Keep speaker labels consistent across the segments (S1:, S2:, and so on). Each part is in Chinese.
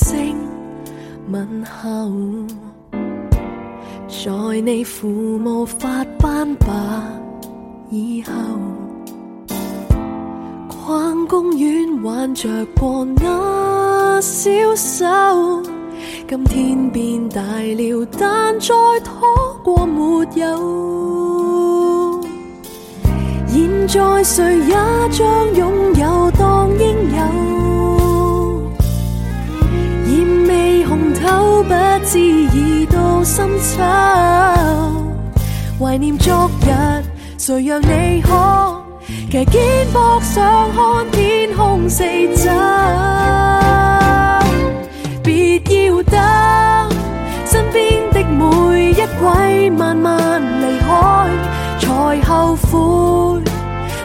S1: 声问候，在你父母发斑白以后，逛公园挽着过那小手，今天变大了，但再拖过没有？现在谁也将拥不知已到深秋，怀念昨日，谁让你可骑肩膊上看天空四周？别要等身边的每一位慢慢离开，才后悔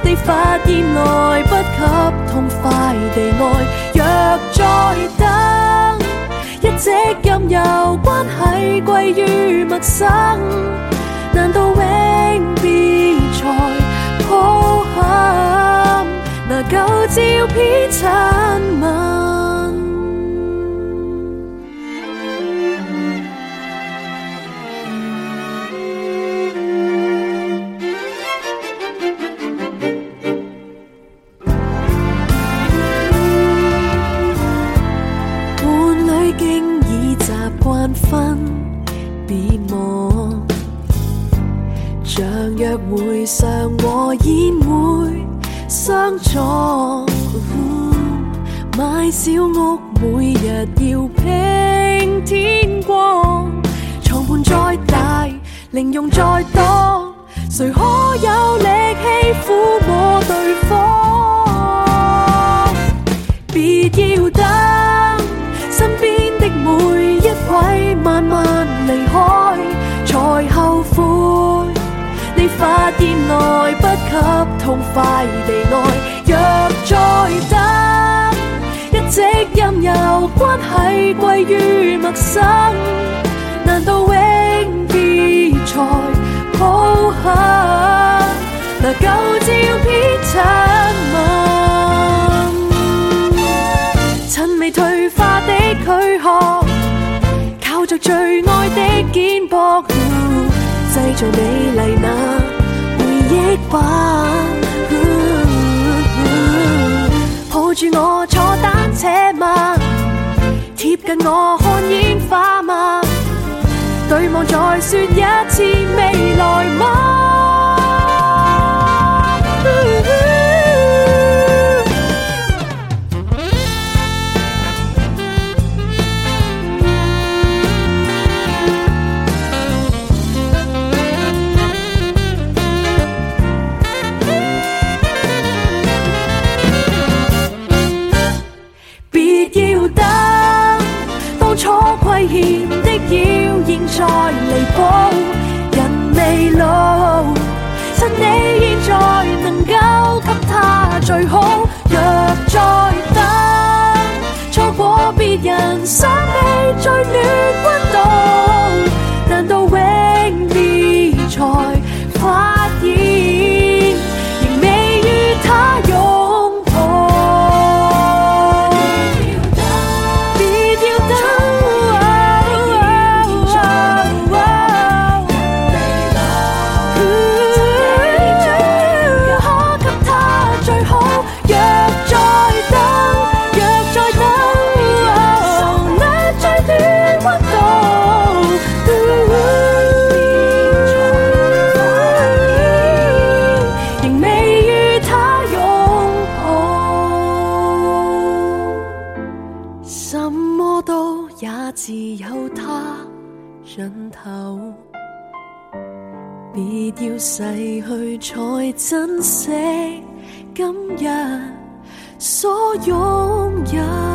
S1: 你发现来不及痛快地爱。若再等。归于陌生，难道永别才抱憾？那旧照片亲吻。万分别忘，像约会常和宴会相撞，买小屋每日要拼天光，床伴再大，零用再多，谁可有力气抚摸对方？别要。离开才后悔，你发现来不及痛快地来。若再等，一直任由关系归于陌生。难道永别才抱紧？那旧照片亲吻，趁未退化的躯壳，靠着最爱。肩膊，制造美丽那回忆吧。抱住我，坐单车吗？贴近我，看烟花吗？对望，再说一次未来吗？尽头，别要逝去才珍惜今日所拥有。